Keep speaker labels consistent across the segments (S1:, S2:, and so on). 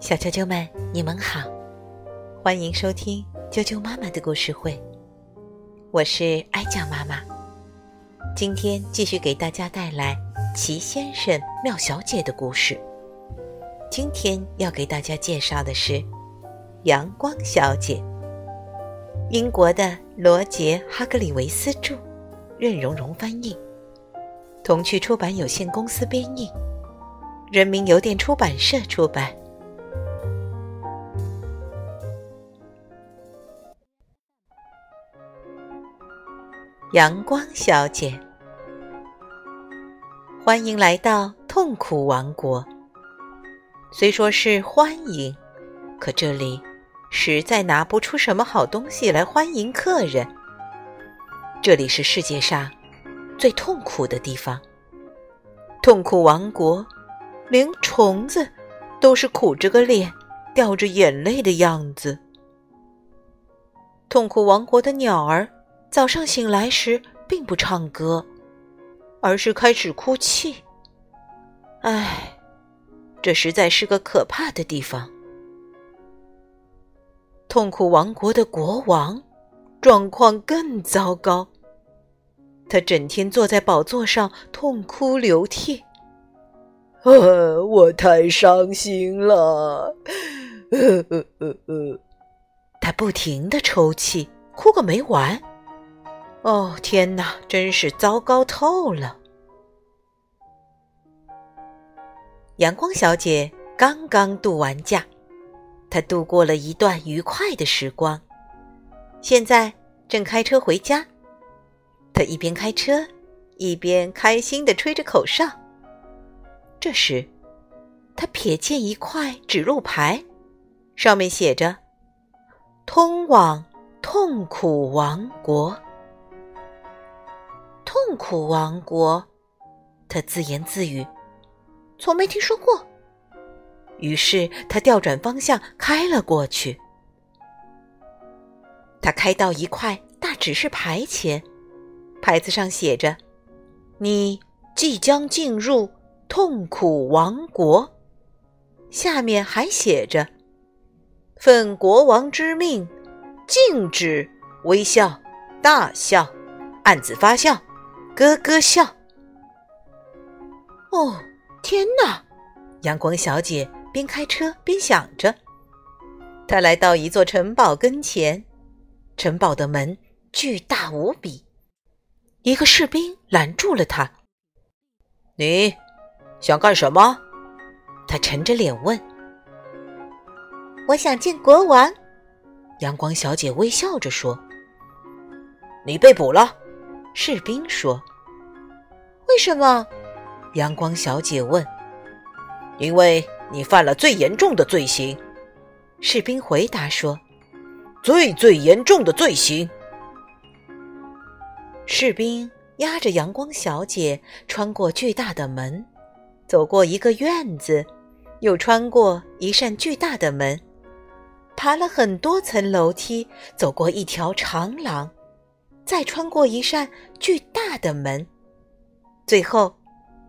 S1: 小啾啾们，你们好，欢迎收听啾啾妈妈的故事会。我是哀酱妈妈，今天继续给大家带来齐先生、妙小姐的故事。今天要给大家介绍的是阳光小姐，英国的罗杰·哈格里维斯著，任荣荣翻译，童趣出版有限公司编译。人民邮电出版社出版。阳光小姐，欢迎来到痛苦王国。虽说是欢迎，可这里实在拿不出什么好东西来欢迎客人。这里是世界上最痛苦的地方，痛苦王国。连虫子都是苦着个脸，掉着眼泪的样子。痛苦王国的鸟儿早上醒来时并不唱歌，而是开始哭泣。唉，这实在是个可怕的地方。痛苦王国的国王状况更糟糕，他整天坐在宝座上痛哭流涕。
S2: 呃，我太伤心了。呃呃呃呃，
S1: 他不停的抽泣，哭个没完。哦，天哪，真是糟糕透了。阳光小姐刚刚度完假，她度过了一段愉快的时光，现在正开车回家。她一边开车，一边开心的吹着口哨。这时，他瞥见一块指路牌，上面写着“通往痛苦王国”。痛苦王国，他自言自语：“从没听说过。”于是他调转方向开了过去。他开到一块大指示牌前，牌子上写着：“你即将进入。”痛苦王国，下面还写着：“奉国王之命，禁止微笑、大笑、暗自发笑、咯咯笑。”哦，天哪！阳光小姐边开车边想着。她来到一座城堡跟前，城堡的门巨大无比。一个士兵拦住了她：“
S2: 你？”想干什么？
S1: 他沉着脸问。
S3: 我想见国王。
S1: 阳光小姐微笑着说。
S2: 你被捕了，
S1: 士兵说。
S3: 为什么？
S1: 阳光小姐问。
S2: 因为你犯了最严重的罪行。
S1: 士兵回答说。
S2: 最最严重的罪行。
S1: 士兵押着阳光小姐穿过巨大的门。走过一个院子，又穿过一扇巨大的门，爬了很多层楼梯，走过一条长廊，再穿过一扇巨大的门，最后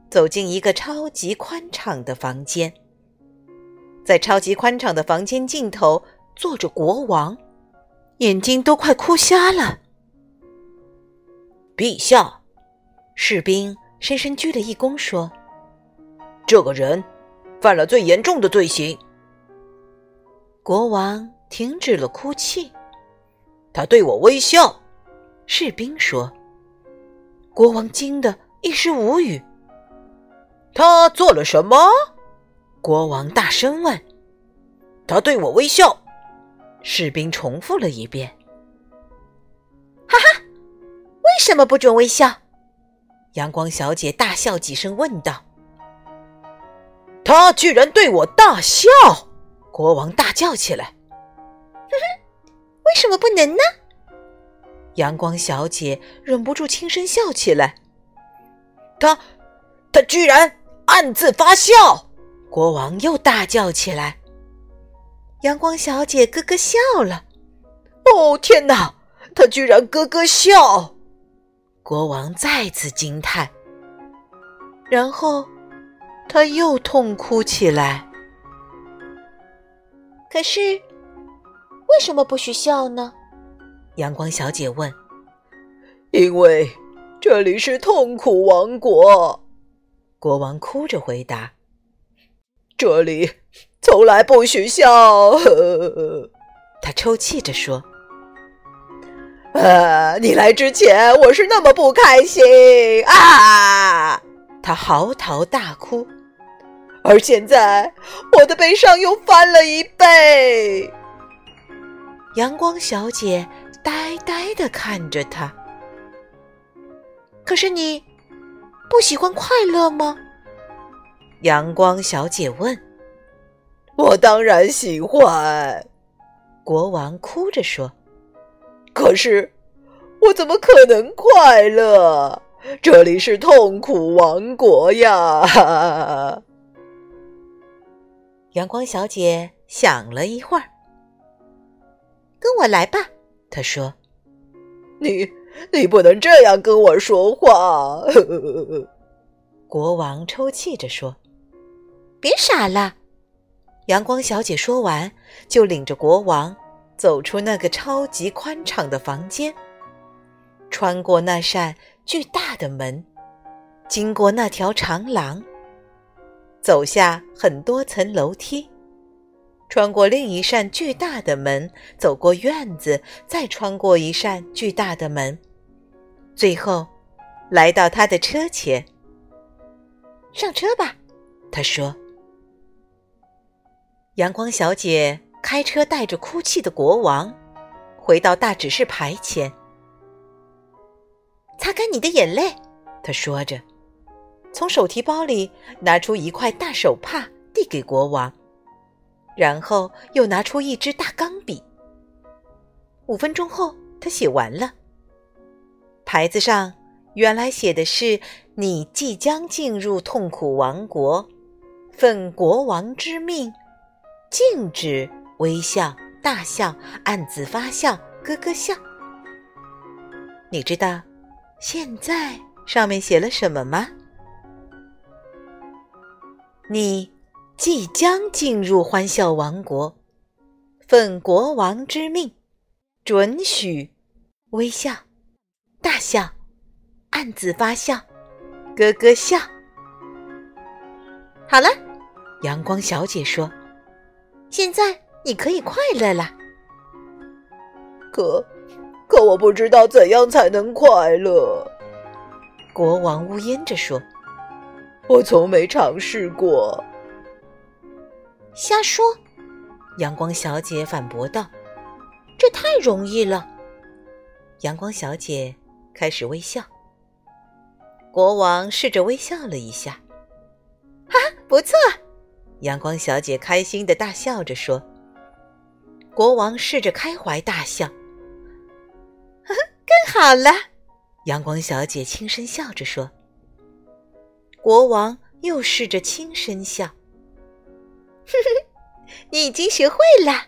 S1: 走进一个超级宽敞的房间。在超级宽敞的房间尽头坐着国王，眼睛都快哭瞎了。
S2: 陛下，
S1: 士兵深深鞠了一躬，说。
S2: 这个人犯了最严重的罪行。
S1: 国王停止了哭泣，
S2: 他对我微笑。
S1: 士兵说：“国王惊得一时无语。
S2: 他做了什么？”
S1: 国王大声问。
S2: “他对我微笑。”
S1: 士兵重复了一遍。
S3: “哈哈，为什么不准微笑？”
S1: 阳光小姐大笑几声问道。
S2: 他居然对我大笑！国王大叫起来：“
S3: 哼哼，为什么不能呢？”
S1: 阳光小姐忍不住轻声笑起来：“
S2: 他，他居然暗自发笑！”
S1: 国王又大叫起来。阳光小姐咯咯笑了：“
S2: 哦，天哪！他居然咯咯笑！”
S1: 国王再次惊叹，然后。他又痛哭起来。
S3: 可是，为什么不许笑呢？
S1: 阳光小姐问。
S2: 因为这里是痛苦王国，
S1: 国王哭着回答。
S2: 这里从来不许笑，
S1: 他抽泣着说。
S2: 啊！你来之前我是那么不开心啊！
S1: 他嚎啕大哭，
S2: 而现在我的悲伤又翻了一倍。
S1: 阳光小姐呆呆的看着他。
S3: 可是你不喜欢快乐吗？
S1: 阳光小姐问。
S2: 我当然喜欢，
S1: 国王哭着说。
S2: 可是，我怎么可能快乐？这里是痛苦王国呀！
S1: 阳光小姐想了一会儿，
S3: 跟我来吧。
S1: 她说：“
S2: 你，你不能这样跟我说话。”
S1: 国王抽泣着说：“
S3: 别傻了。”
S1: 阳光小姐说完，就领着国王。走出那个超级宽敞的房间，穿过那扇巨大的门，经过那条长廊，走下很多层楼梯，穿过另一扇巨大的门，走过院子，再穿过一扇巨大的门，最后来到他的车前。
S3: 上车吧，
S1: 他说。阳光小姐。开车带着哭泣的国王，回到大指示牌前，
S3: 擦干你的眼泪。
S1: 他说着，从手提包里拿出一块大手帕递给国王，然后又拿出一支大钢笔。五分钟后，他写完了。牌子上原来写的是：“你即将进入痛苦王国，奉国王之命，禁止。”微笑、大笑、暗自发笑、咯咯笑。你知道现在上面写了什么吗？你即将进入欢笑王国，奉国王之命，准许微笑、大笑、暗自发笑、咯咯笑。
S3: 好了，
S1: 阳光小姐说：“
S3: 现在。”你可以快乐了，
S2: 可，可我不知道怎样才能快乐。
S1: 国王呜咽着说：“
S2: 我从没尝试过。”
S3: 瞎说！
S1: 阳光小姐反驳道：“
S3: 这太容易了。”
S1: 阳光小姐开始微笑。国王试着微笑了一下，
S3: 哈，不错！
S1: 阳光小姐开心的大笑着说。国王试着开怀大笑，
S3: 更好了。
S1: 阳光小姐轻声笑着说。国王又试着轻声笑，
S3: 呵呵，你已经学会了。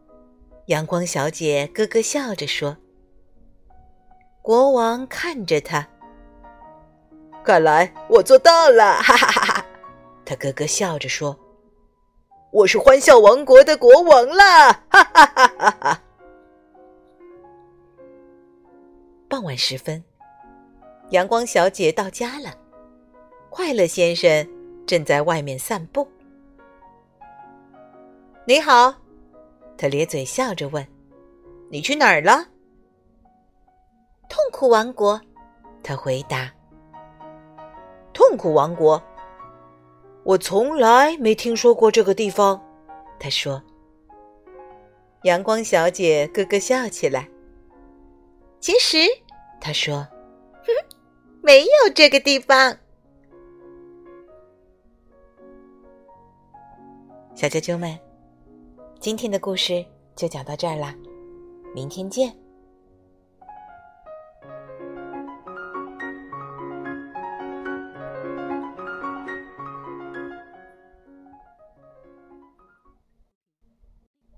S1: 阳光小姐咯咯笑着说。国王看着他，
S2: 看来我做到了，哈哈哈哈！
S1: 他咯咯笑着说。
S2: 我是欢笑王国的国王啦！哈哈哈哈哈！
S1: 傍晚时分，阳光小姐到家了，快乐先生正在外面散步。
S2: 你好，
S1: 他咧嘴笑着问：“你去哪儿了？”
S3: 痛苦王国，
S1: 他回答：“
S2: 痛苦王国。”我从来没听说过这个地方，
S1: 他说。阳光小姐咯咯笑起来。
S3: 其实，
S1: 他说，
S3: 哼，没有这个地方。
S1: 小啾啾们，今天的故事就讲到这儿啦，明天见。